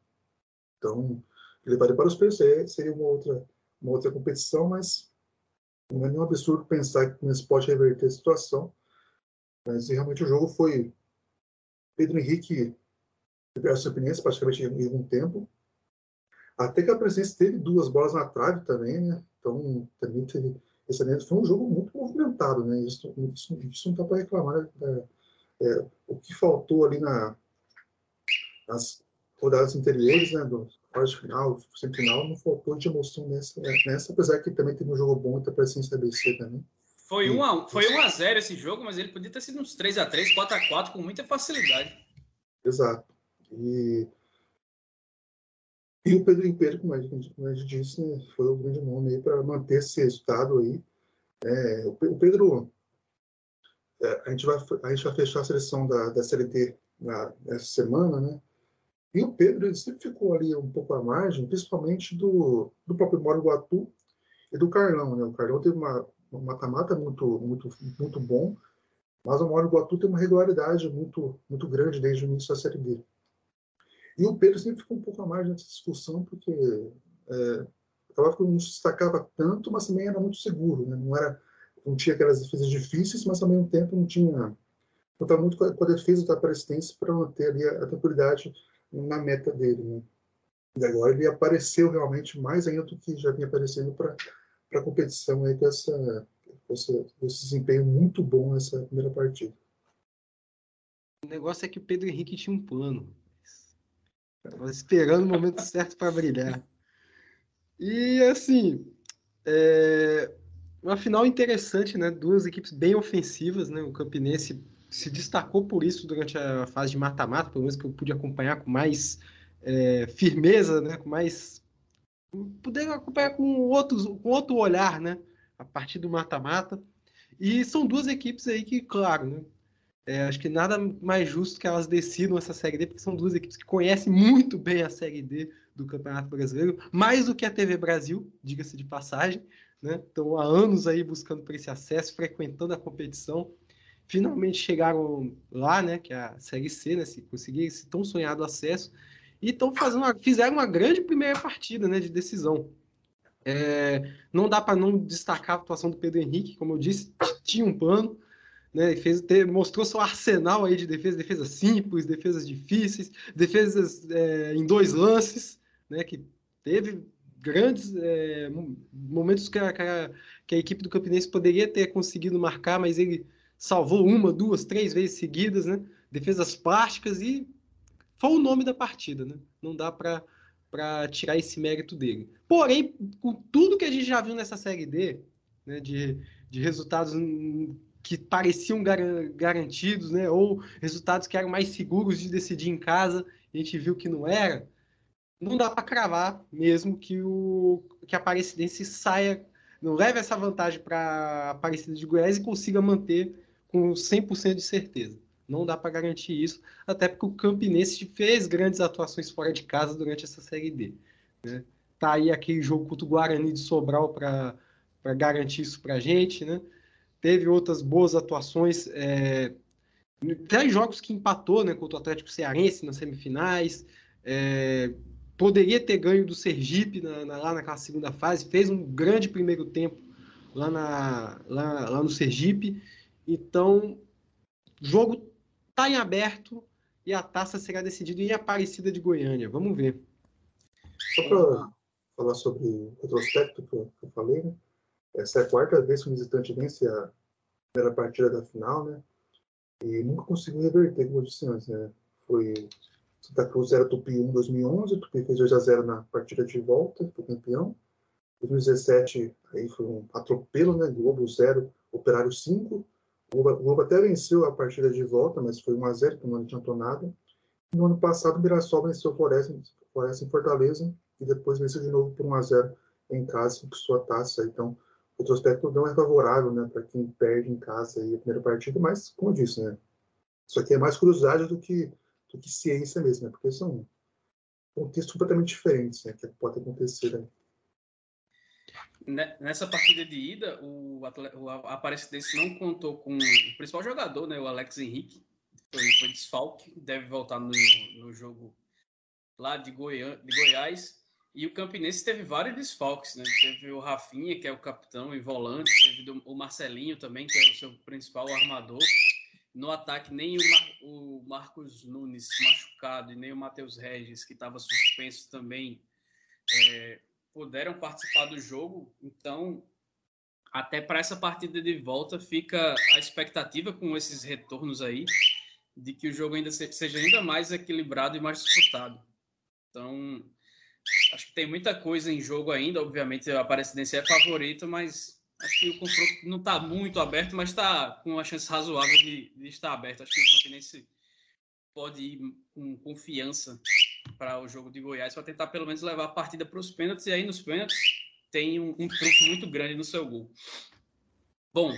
Então, levaria para os pênaltis, seria uma outra, uma outra competição, mas não é nenhum absurdo pensar que o Fluminense pode reverter a situação. Mas realmente o jogo foi Pedro Henrique opiniões, praticamente em algum tempo. Até que a presença teve duas bolas na trave também, né? Então, também teve excelente. Foi um jogo muito movimentado, né? Isso, isso, isso não dá para reclamar. Né? É, o que faltou ali na, nas rodadas anteriores, né? Do quarto final, semifinal, não faltou de emoção nessa, nessa, apesar que também teve um jogo bom entre a presença da BC também. Foi 1 um a, foi um a 0 esse jogo, mas ele podia ter sido uns 3 a 3 4 a 4 com muita facilidade. Exato. E, e o Pedro Pedro, como a gente, como a gente disse, né, foi o grande nome aí para manter esse resultado aí. É, o Pedro, é, a, gente vai, a gente vai fechar a seleção da, da Série na, nessa semana, né? E o Pedro ele sempre ficou ali um pouco à margem, principalmente do, do próprio Moro Guatu e do Carlão, né? O Carlão teve uma mata-mata muito, muito, muito bom, mas o Moro Guatu tem uma regularidade muito, muito grande desde o início da Série D. E o Pedro sempre ficou um pouco à margem dessa discussão, porque é, não se destacava tanto, mas também era muito seguro. Né? Não, era, não tinha aquelas defesas difíceis, mas ao mesmo tempo não tinha. Contava muito com a, com defesa da Aparecidense para manter ali a, a, tranquilidade na meta dele. Né? E agora ele apareceu realmente mais ainda do que já vinha aparecendo para a competição aí com, essa, com esse, esse desempenho muito bom nessa primeira partida. O negócio é que o Pedro Henrique tinha um plano. Estava esperando o momento certo para brilhar. E assim, é uma final interessante, né? Duas equipes bem ofensivas, né? O Campinense se destacou por isso durante a fase de mata-mata, pelo menos que eu pude acompanhar com mais é, firmeza, né? Com mais poder acompanhar com outros, com outro olhar, né? A partir do mata-mata. E são duas equipes aí que, claro, né? É, acho que nada mais justo que elas decidam essa Série D, porque são duas equipes que conhecem muito bem a Série D do Campeonato Brasileiro, mais do que a TV Brasil, diga-se de passagem. Né? Estão há anos aí buscando por esse acesso, frequentando a competição. Finalmente chegaram lá, né, que é a Série C, né, se conseguir esse tão sonhado acesso, e estão fazendo uma, fizeram uma grande primeira partida né, de decisão. É, não dá para não destacar a atuação do Pedro Henrique, como eu disse, tinha um plano, né? Fez, mostrou seu arsenal aí de defesa, defesas simples, defesas difíceis, defesas é, em dois lances, né? Que teve grandes é, momentos que a, que a, equipe do Campinense poderia ter conseguido marcar, mas ele salvou uma, duas, três vezes seguidas, né? Defesas plásticas e foi o nome da partida, né? Não dá para para tirar esse mérito dele. Porém, com tudo que a gente já viu nessa série D, né, de, de resultados que pareciam gar garantidos, né? Ou resultados que eram mais seguros de decidir em casa, a gente viu que não era. Não dá para cravar mesmo que o que a Aparecidense saia, não leve essa vantagem para a Aparecida de Goiás e consiga manter com 100% de certeza. Não dá para garantir isso, até porque o Campinense fez grandes atuações fora de casa durante essa Série D. Né? Tá aí aquele jogo contra o Guarani de Sobral para garantir isso para a gente, né? Teve outras boas atuações. É, três jogos que empatou né, contra o Atlético Cearense nas semifinais. É, poderia ter ganho do Sergipe na, na, lá naquela segunda fase. Fez um grande primeiro tempo lá, na, lá, lá no Sergipe. Então, o jogo está em aberto e a taça será decidida em Aparecida de Goiânia. Vamos ver. Só para falar sobre o retrospecto que eu, que eu falei, né? Essa é a quarta vez que o visitante vence a primeira partida da final, né? E nunca conseguiu reverter, como eu disse antes, né? Foi Santa Cruz 0 Tupi 1 2011, o fez 2 a 0 na partida de volta, foi campeão. 2017 aí foi um atropelo, né? Globo 0, Operário 5. O Globo até venceu a partida de volta, mas foi 1 a 0 porque não adiantou nada. No ano passado, o Mirassol venceu o Floresta, em Fortaleza e depois venceu de novo por 1 a 0 em casa, conquistou a taça. Então, retrospecto não é favorável né, para quem perde em casa aí a primeira partida, mas, como eu disse, né, isso aqui é mais curiosidade do que, do que ciência mesmo, né, porque são contextos completamente diferentes né, que pode acontecer. Né. Nessa partida de ida, o, o Aparecidense não contou com o principal jogador, né, o Alex Henrique, foi, foi desfalque, deve voltar no, no jogo lá de, Goiânia, de Goiás. E o Campinense teve vários desfalques, né? Teve o Rafinha, que é o capitão e volante, teve o Marcelinho também, que é o seu principal armador. No ataque, nem o, Mar o Marcos Nunes machucado e nem o Matheus Regis, que estava suspenso também, é, puderam participar do jogo. Então, até para essa partida de volta, fica a expectativa com esses retornos aí, de que o jogo ainda seja ainda mais equilibrado e mais disputado. Então, acho que tem muita coisa em jogo ainda. Obviamente, a Aparecidense é favorito, mas acho que o confronto não está muito aberto, mas está com uma chance razoável de, de, estar aberto. Acho que o Campinense pode ir com confiança para o jogo de Goiás para tentar pelo menos levar a partida para os pênaltis. E aí, nos pênaltis, tem um, um trunfo muito grande no seu gol. Bom,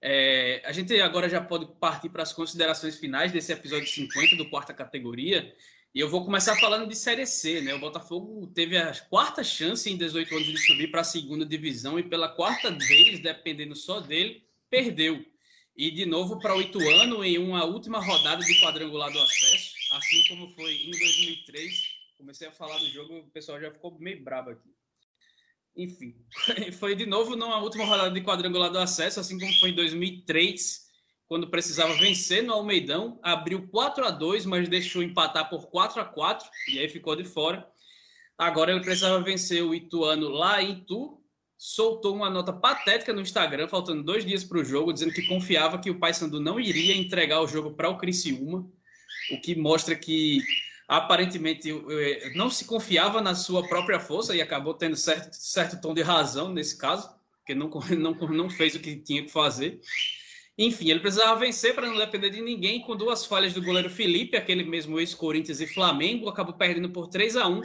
é, a gente agora já pode partir para as considerações finais desse episódio 50 do quarta categoria. E eu vou começar falando de Série C, né? O Botafogo teve a quarta chance em 18 anos de subir para a segunda divisão e pela quarta vez, dependendo só dele, perdeu. E de novo para o Ituano em uma última rodada de quadrangular do acesso, assim como foi em 2003. Comecei a falar do jogo, o pessoal já ficou meio brabo aqui. Enfim, foi de novo numa última rodada de quadrangular do acesso, assim como foi em 2003 quando precisava vencer no Almeidão, abriu 4 a 2 mas deixou empatar por 4 a 4 e aí ficou de fora. Agora ele precisava vencer o Ituano lá em Itu soltou uma nota patética no Instagram, faltando dois dias para o jogo, dizendo que confiava que o Paysandu não iria entregar o jogo para o Criciúma, o que mostra que aparentemente não se confiava na sua própria força e acabou tendo certo, certo tom de razão nesse caso, porque não, não, não fez o que tinha que fazer. Enfim, ele precisava vencer para não depender de ninguém, com duas falhas do goleiro Felipe, aquele mesmo ex-Corinthians e Flamengo, acabou perdendo por 3 a 1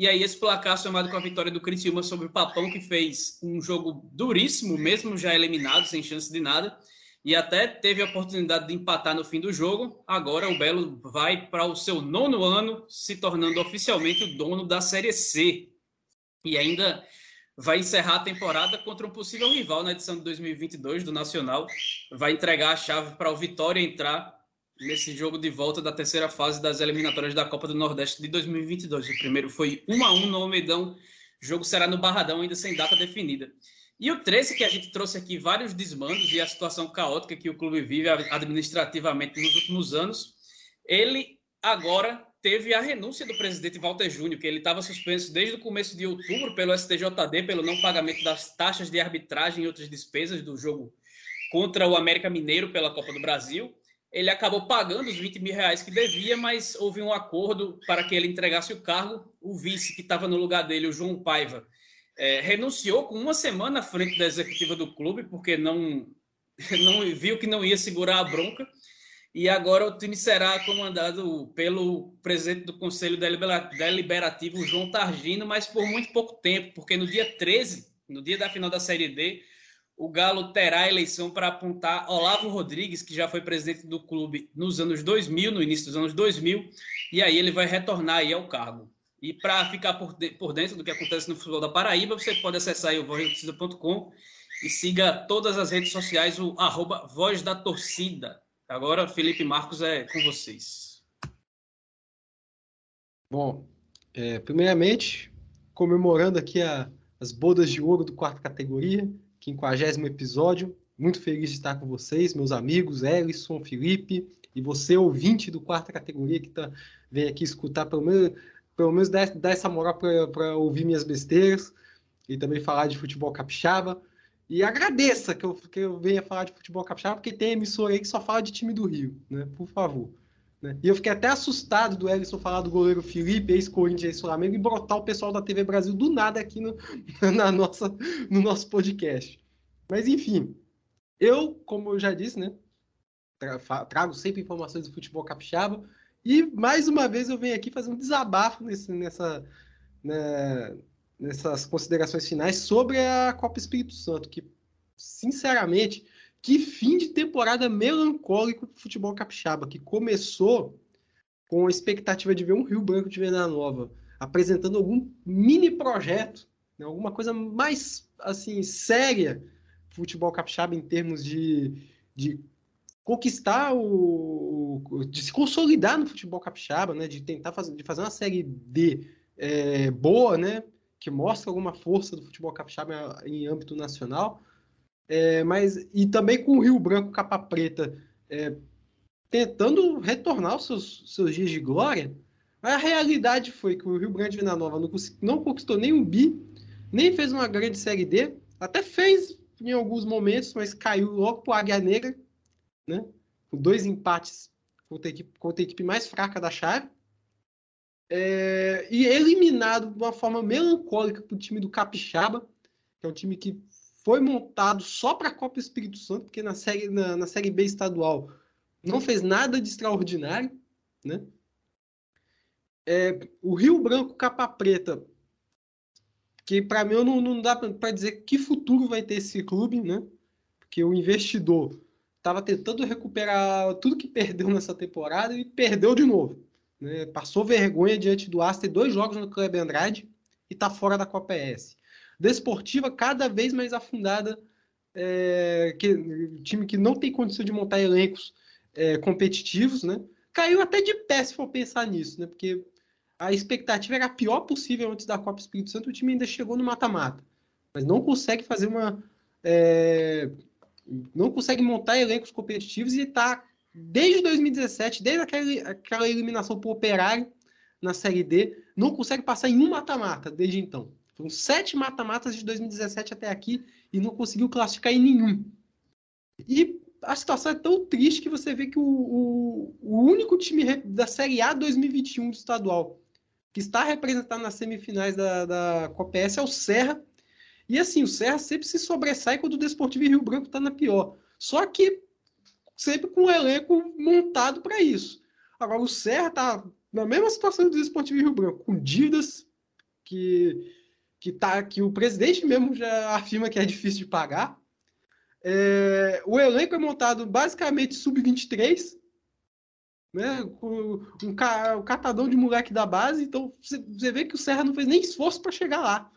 e aí esse placar somado com a vitória do Criciúma sobre o Papão, que fez um jogo duríssimo, mesmo já eliminado, sem chance de nada, e até teve a oportunidade de empatar no fim do jogo. Agora o Belo vai para o seu nono ano, se tornando oficialmente o dono da Série C. E ainda vai encerrar a temporada contra um possível rival na edição de 2022 do Nacional. Vai entregar a chave para o Vitória entrar nesse jogo de volta da terceira fase das eliminatórias da Copa do Nordeste de 2022. O primeiro foi 1 a 1 no Almeidão. O jogo será no Barradão, ainda sem data definida. E o 13, que a gente trouxe aqui vários desmandos e a situação caótica que o clube vive administrativamente nos últimos anos, ele agora teve a renúncia do presidente Walter Júnior, que ele estava suspenso desde o começo de outubro pelo STJD pelo não pagamento das taxas de arbitragem e outras despesas do jogo contra o América Mineiro pela Copa do Brasil ele acabou pagando os 20 mil reais que devia, mas houve um acordo para que ele entregasse o cargo. O vice que estava no lugar dele, o João Paiva, é, renunciou com uma semana à frente da executiva do clube, porque não, não viu que não ia segurar a bronca. E agora o time será comandado pelo presidente do Conselho Deliberativo, João Targino, mas por muito pouco tempo, porque no dia 13, no dia da final da Série D, o Galo terá eleição para apontar Olavo Rodrigues, que já foi presidente do clube nos anos 2000, no início dos anos 2000, e aí ele vai retornar aí ao cargo. E para ficar por, de, por, dentro do que acontece no futebol da Paraíba, você pode acessar o vozdatocida.com e siga todas as redes sociais, o arroba Voz da Torcida. Agora, Felipe Marcos, é com vocês. Bom, é, primeiramente, comemorando aqui a, as bodas de ouro do quarta categoria, quinquagésimo episódio. Muito feliz de estar com vocês, meus amigos, Ellison, Felipe, e você, ouvinte do quarta categoria, que tá, vem aqui escutar, pelo menos, pelo menos dar essa moral para ouvir minhas besteiras e também falar de futebol capixaba. E agradeça que eu, que eu venha falar de futebol capixaba, porque tem emissora aí que só fala de time do Rio, né? Por favor. Né? E eu fiquei até assustado do Ellison falar do goleiro Felipe, ex-Corinthians, ex-Flamengo, e brotar o pessoal da TV Brasil do nada aqui no, na nossa, no nosso podcast. Mas, enfim, eu, como eu já disse, né, trago sempre informações do futebol capixaba, e mais uma vez eu venho aqui fazer um desabafo nesse, nessa, né, nessas considerações finais sobre a Copa Espírito Santo, que, sinceramente, que fim de temporada melancólico do futebol capixaba, que começou com a expectativa de ver um Rio Branco de Venda Nova apresentando algum mini projeto, né, alguma coisa mais assim séria futebol capixaba em termos de, de conquistar o de se consolidar no futebol capixaba, né, de tentar fazer de fazer uma série D é, boa, né, que mostra alguma força do futebol capixaba em âmbito nacional é, mas e também com o Rio Branco Capa Preta é, tentando retornar aos seus, seus dias de glória, a realidade foi que o Rio Grande Venda Nova não, não conquistou nem um bi, nem fez uma grande Série D, até fez em alguns momentos, mas caiu logo para Águia Negra, né? com dois empates contra a equipe, contra a equipe mais fraca da chave. É, e eliminado de uma forma melancólica para o time do Capixaba, que é um time que foi montado só para a Copa Espírito Santo, porque na série, na, na, série B estadual não fez nada de extraordinário, né? É, o Rio Branco Capa Preta, que para mim não, não dá para dizer que futuro vai ter esse clube, né? Porque o investidor estava tentando recuperar tudo que perdeu nessa temporada e perdeu de novo. Né? Passou vergonha diante do Aston, dois jogos no Clube Andrade e está fora da Copa ES desportiva cada vez mais afundada, é, que, time que não tem condição de montar elencos é, competitivos, né? Caiu até de pé se for pensar nisso, né? Porque a expectativa era a pior possível antes da Copa Espírito Santo, o time ainda chegou no mata-mata, mas não consegue fazer uma é, não consegue montar elencos competitivos e está desde 2017, desde aquela, aquela eliminação por operário na Série D, não consegue passar em um mata-mata desde então Foram sete mata-matas de 2017 até aqui e não conseguiu classificar em nenhum. E a situação é tão triste que você vê que o, o, o único time da Série A 2021 do estadual que está representado nas semifinais da, da Copa S é o Serra. E assim, o Serra sempre se sobressai quando o Desportivo Rio Branco está na pior. Só que sempre com um elenco montado para isso. Agora, o Serra está na mesma situação do Desportivo Rio Branco, com dívidas que que, tá, que o presidente mesmo já afirma que é difícil de pagar. É, o elenco é montado basicamente sub-23, né, um, ca, um catadão de moleque da base, então você vê que o Serra não fez nem esforço para chegar lá.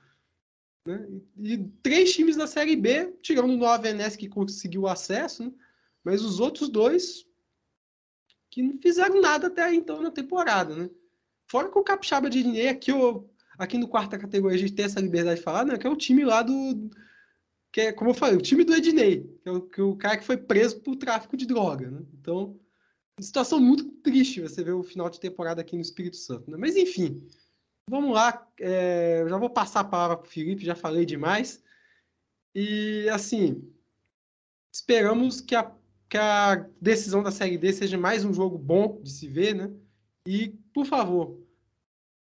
Né? E, três times da Série B, tirando o Nova Venécia que conseguiu acesso, né? Mas os outros dois que não fizeram nada até então na temporada. Né? Fora que o Capixaba de Dinheiro, aqui aqui no quarta categoria a gente tem essa liberdade de falar, né? Que é o time lá do. Que é, como eu falei, o time do Ednei, que é o, que é o cara que foi preso por tráfico de droga, né? Então, situação muito triste você ver o final de temporada aqui no Espírito Santo, né? Mas enfim, vamos lá. É, já vou passar a palavra para o Felipe, já falei demais. E assim, esperamos que a, que a decisão da Série D seja mais um jogo bom de se ver, né? E, por favor,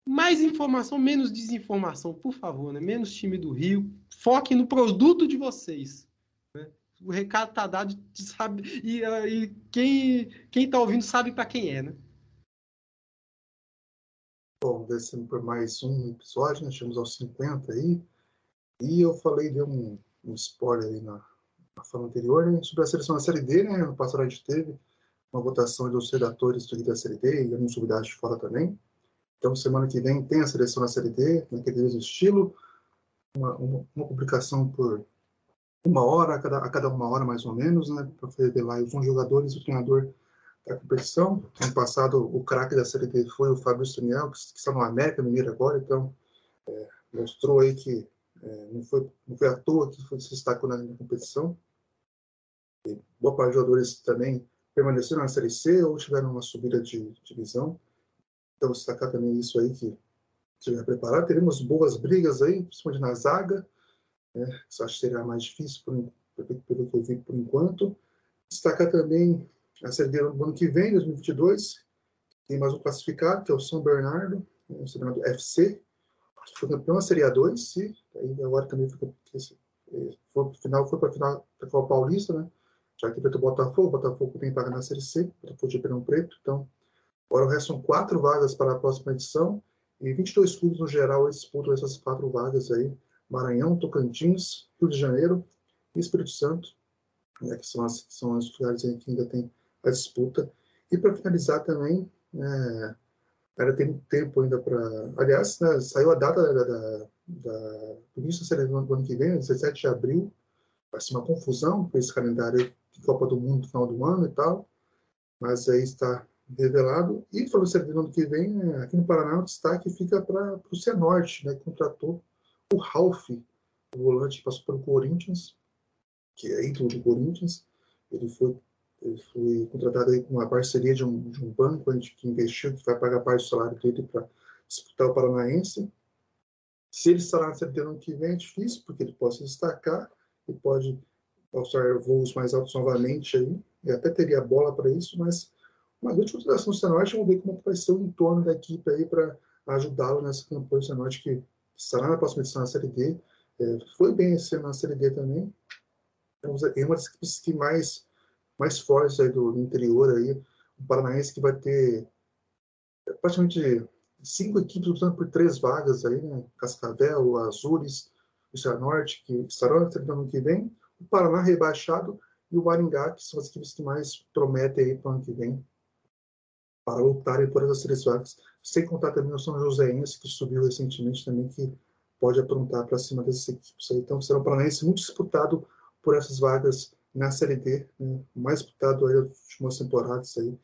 mais informação, menos desinformação, por favor, né? Menos time do Rio. Foque no produto de vocês. Né? O recado tá dado, sabe? E, e quem quem tá ouvindo sabe para quem é, né? Bom, descendo por mais um episódio, nós chegamos aos 50 aí. E eu falei de um, um spoiler aí na, na fala anterior, né? Sobre a seleção da Série D, né? No passado a gente teve uma votação dos redatores da Série D e alguns convidados de fora também. Então, semana que vem tem a seleção na Série D, naquele mesmo estilo, uma, uma, uma, publicação por uma hora, a cada, a cada uma hora mais ou menos, né, para revelar os 11 jogadores e o treinador da competição. Ano passado, o craque da Série D foi o Fábio Staniel, que, que está no América Mineiro agora, então é, mostrou aí que é, não, foi, não foi à toa que foi, se destacou na competição. Boa parte dos jogadores também permaneceram na Série C ou tiveram uma subida de divisão. Então, destacar também isso aí que tiver preparado. Teremos boas brigas aí, principalmente na zaga. Né? Isso acho que será mais difícil, por, pelo que eu vi por enquanto. Destacar também a Série D do ano que vem, 2022. Tem mais um classificado, que é o São Bernardo, né? o São FC. Foi campeão da Série A2, e agora também foi, foi, final, foi para a final da Copa Paulista, né? Já que o Botafogo, Botafogo tem paga na Série C, Botafogo de Ribeirão Preto, então Agora restam quatro vagas para a próxima edição e 22 clubes no geral disputam essas quatro vagas aí. Maranhão, Tocantins, Rio de Janeiro e Espírito Santo, né, que são, as, são os lugares que ainda tem a disputa. E para finalizar também, é, ainda tem tempo ainda para... Aliás, né, saiu a data da, da, da, do início da seleção do ano que vem, 17 de abril. Vai ser uma confusão com esse calendário Copa do Mundo no final do ano e tal. Mas aí está revelado. E falou que no ano que vem, aqui no Paraná, o destaque fica para o Cianorte, né, que contratou o Ralph, o volante que passou pelo Corinthians, que é ídolo do Corinthians. Ele foi, ele foi contratado aí com uma parceria de um, de um banco que investiu, que vai pagar parte do salário dele para disputar o Paranaense. Se ele estará na D no ano que vem, é difícil, porque ele pode se destacar e pode alçar voos mais altos novamente aí. E até teria bola para isso, mas uma grande consideração do Cianorte, vamos ver como vai ser o entorno da equipe aí para ajudá-lo nessa campanha do Cianorte, que estará na próxima edição da Série D. É, foi bem esse ano na Série D também. É uma das equipes que mais, mais fortes aí do, interior aí. O Paranaense que vai ter praticamente cinco equipes lutando por três vagas aí, né? Cascavel, Azures, o Cianorte, que estarão na Série D ano que vem. O Paraná rebaixado e o Maringá, que são as equipes que mais prometem para o ano que vem para lutarem por essas três vagas, sem contar também o São Joséense, que subiu recentemente também, que pode aprontar para cima dessas equipes. Então, será um Paranaense muito disputado por essas vagas na Série D, né? mais disputado aí nas últimas temporadas. Aí.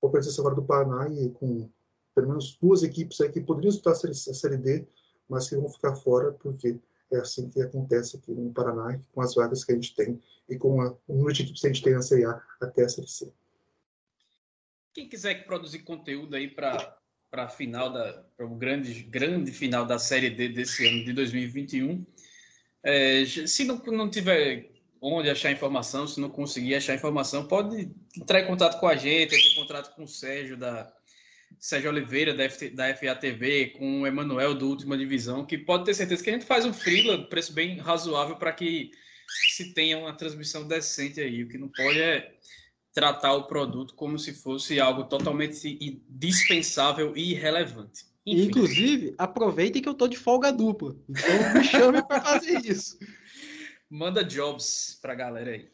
Vou presença agora do Paraná e com pelo menos duas equipes aí que poderiam disputar a série D, mas que vão ficar fora, porque é assim que acontece aqui no Paraná, com as vagas que a gente tem e com a, o número de equipes que a gente tem na Série A até a Série C. Quem quiser produzir conteúdo aí para para final da para o grande grande final da série D desse ano de 2021. É, se não, não tiver onde achar informação, se não conseguir achar informação, pode entrar em contato com a gente, em contato com o Sérgio da Sérgio Oliveira da, FT, da FATV, com o Emanuel do Última Divisão, que pode ter certeza que a gente faz um freela, preço bem razoável para que se tenha uma transmissão decente aí. O que não pode é tratar o produto como se fosse algo totalmente dispensável e irrelevante. Enfim. Inclusive, aproveitem que eu tô de folga dupla. Então me chame para fazer isso. Manda jobs para a galera aí.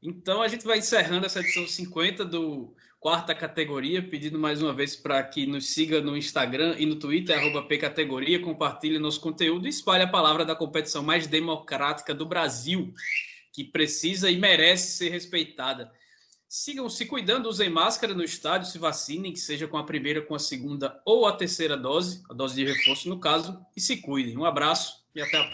Então a gente vai encerrando essa edição 50 do quarta categoria, pedindo mais uma vez para que nos siga no Instagram e no Twitter, arroba pcategoria, compartilhe nosso conteúdo e espalhe a palavra da competição mais democrática do Brasil, que precisa e merece ser respeitada. Sigam se cuidando, usem máscara no estádio, se vacinem, que seja com a primeira, com a segunda ou a terceira dose, a dose de reforço no caso, e se cuidem. Um abraço e até a próxima.